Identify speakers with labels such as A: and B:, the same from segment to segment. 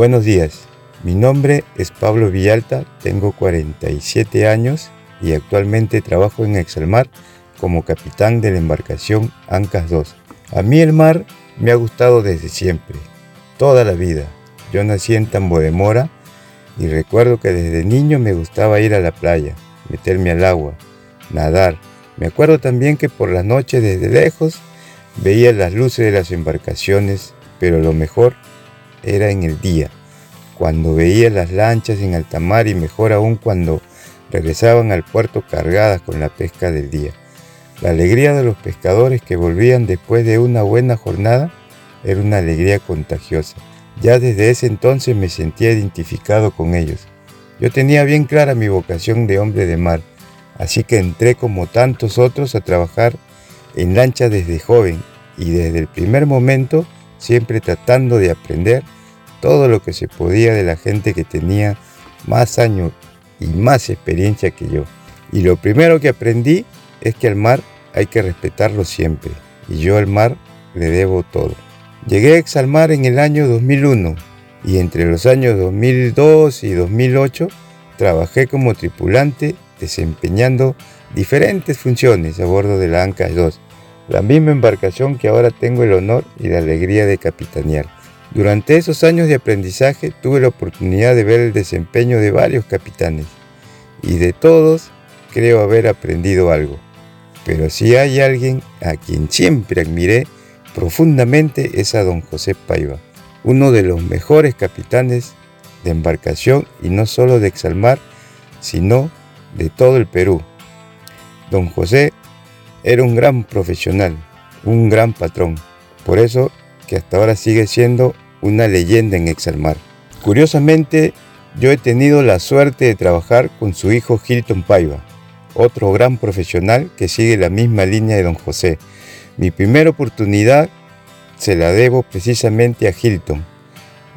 A: Buenos días, mi nombre es Pablo Villalta, tengo 47 años y actualmente trabajo en Exalmar como capitán de la embarcación Ancas 2. A mí el mar me ha gustado desde siempre, toda la vida. Yo nací en Tambo de Mora y recuerdo que desde niño me gustaba ir a la playa, meterme al agua, nadar. Me acuerdo también que por las noches desde lejos veía las luces de las embarcaciones, pero lo mejor era en el día, cuando veía las lanchas en alta mar y mejor aún cuando regresaban al puerto cargadas con la pesca del día. La alegría de los pescadores que volvían después de una buena jornada era una alegría contagiosa. Ya desde ese entonces me sentía identificado con ellos. Yo tenía bien clara mi vocación de hombre de mar, así que entré como tantos otros a trabajar en lancha desde joven y desde el primer momento siempre tratando de aprender todo lo que se podía de la gente que tenía más años y más experiencia que yo. Y lo primero que aprendí es que al mar hay que respetarlo siempre, y yo al mar le debo todo. Llegué a Exalmar en el año 2001 y entre los años 2002 y 2008 trabajé como tripulante desempeñando diferentes funciones a bordo de la Ancas 2, la misma embarcación que ahora tengo el honor y la alegría de capitanear. Durante esos años de aprendizaje tuve la oportunidad de ver el desempeño de varios capitanes y de todos creo haber aprendido algo. Pero si hay alguien a quien siempre admiré profundamente es a don José Paiva, uno de los mejores capitanes de embarcación y no solo de Exalmar, sino de todo el Perú. Don José era un gran profesional, un gran patrón, por eso que hasta ahora sigue siendo una leyenda en Exalmar. Curiosamente, yo he tenido la suerte de trabajar con su hijo Hilton Paiva, otro gran profesional que sigue la misma línea de don José. Mi primera oportunidad se la debo precisamente a Hilton.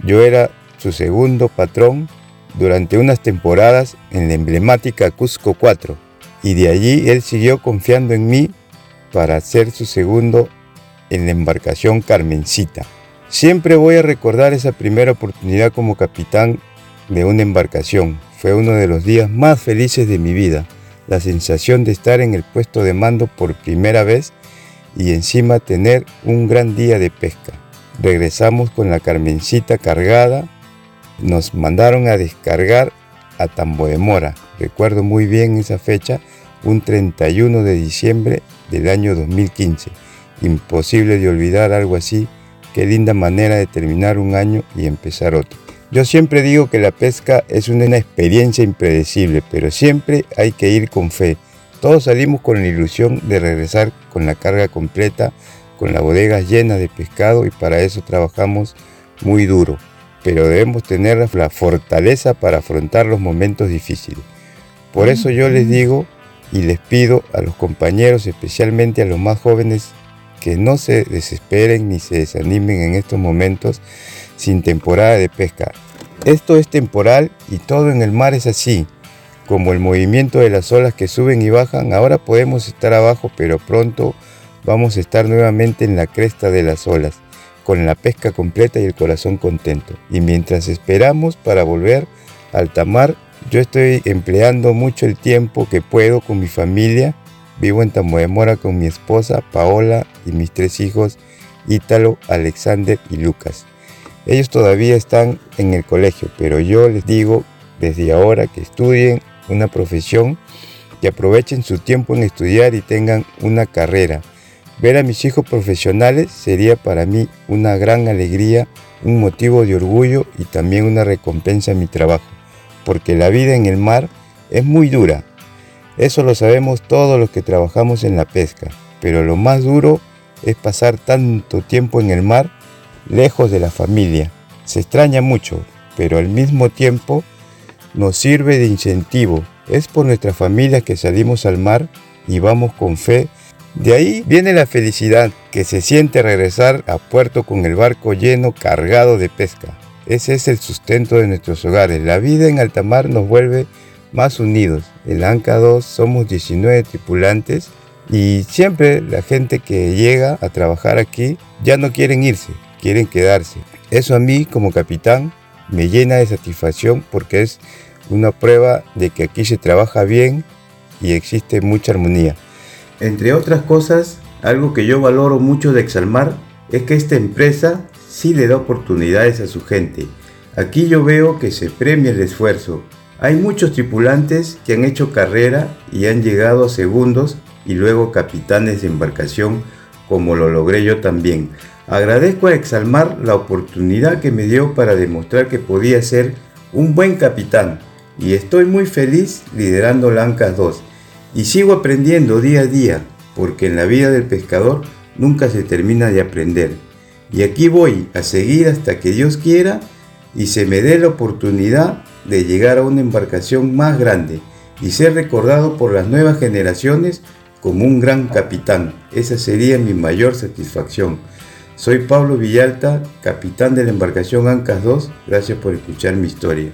A: Yo era su segundo patrón durante unas temporadas en la emblemática Cusco 4 y de allí él siguió confiando en mí para ser su segundo en la embarcación Carmencita. Siempre voy a recordar esa primera oportunidad como capitán de una embarcación. Fue uno de los días más felices de mi vida la sensación de estar en el puesto de mando por primera vez y encima tener un gran día de pesca. Regresamos con la Carmencita cargada, nos mandaron a descargar a Tambo de Mora. Recuerdo muy bien esa fecha, un 31 de diciembre del año 2015. Imposible de olvidar algo así, qué linda manera de terminar un año y empezar otro. Yo siempre digo que la pesca es una experiencia impredecible, pero siempre hay que ir con fe. Todos salimos con la ilusión de regresar con la carga completa, con la bodega llena de pescado y para eso trabajamos muy duro. Pero debemos tener la fortaleza para afrontar los momentos difíciles. Por eso yo les digo y les pido a los compañeros, especialmente a los más jóvenes, que no se desesperen ni se desanimen en estos momentos sin temporada de pesca. Esto es temporal y todo en el mar es así. Como el movimiento de las olas que suben y bajan, ahora podemos estar abajo, pero pronto vamos a estar nuevamente en la cresta de las olas, con la pesca completa y el corazón contento. Y mientras esperamos para volver al alta mar, yo estoy empleando mucho el tiempo que puedo con mi familia. Vivo en Mora con mi esposa Paola y mis tres hijos, Ítalo, Alexander y Lucas. Ellos todavía están en el colegio, pero yo les digo desde ahora que estudien una profesión, que aprovechen su tiempo en estudiar y tengan una carrera. Ver a mis hijos profesionales sería para mí una gran alegría, un motivo de orgullo y también una recompensa a mi trabajo, porque la vida en el mar es muy dura. Eso lo sabemos todos los que trabajamos en la pesca, pero lo más duro es pasar tanto tiempo en el mar lejos de la familia. Se extraña mucho, pero al mismo tiempo nos sirve de incentivo. Es por nuestra familia que salimos al mar y vamos con fe. De ahí viene la felicidad que se siente regresar a puerto con el barco lleno cargado de pesca. Ese es el sustento de nuestros hogares. La vida en alta mar nos vuelve más unidos. En Anca 2 somos 19 tripulantes y siempre la gente que llega a trabajar aquí ya no quieren irse quieren quedarse. Eso a mí como capitán me llena de satisfacción porque es una prueba de que aquí se trabaja bien y existe mucha armonía. Entre otras cosas, algo que yo valoro mucho de Exalmar es que esta empresa sí le da oportunidades a su gente. Aquí yo veo que se premia el esfuerzo. Hay muchos tripulantes que han hecho carrera y han llegado a segundos y luego capitanes de embarcación como lo logré yo también. Agradezco a Exalmar la oportunidad que me dio para demostrar que podía ser un buen capitán y estoy muy feliz liderando Lancas 2 y sigo aprendiendo día a día porque en la vida del pescador nunca se termina de aprender. Y aquí voy a seguir hasta que Dios quiera y se me dé la oportunidad de llegar a una embarcación más grande y ser recordado por las nuevas generaciones como un gran capitán. Esa sería mi mayor satisfacción. Soy Pablo Villalta, capitán de la embarcación Ancas 2. Gracias por escuchar mi historia.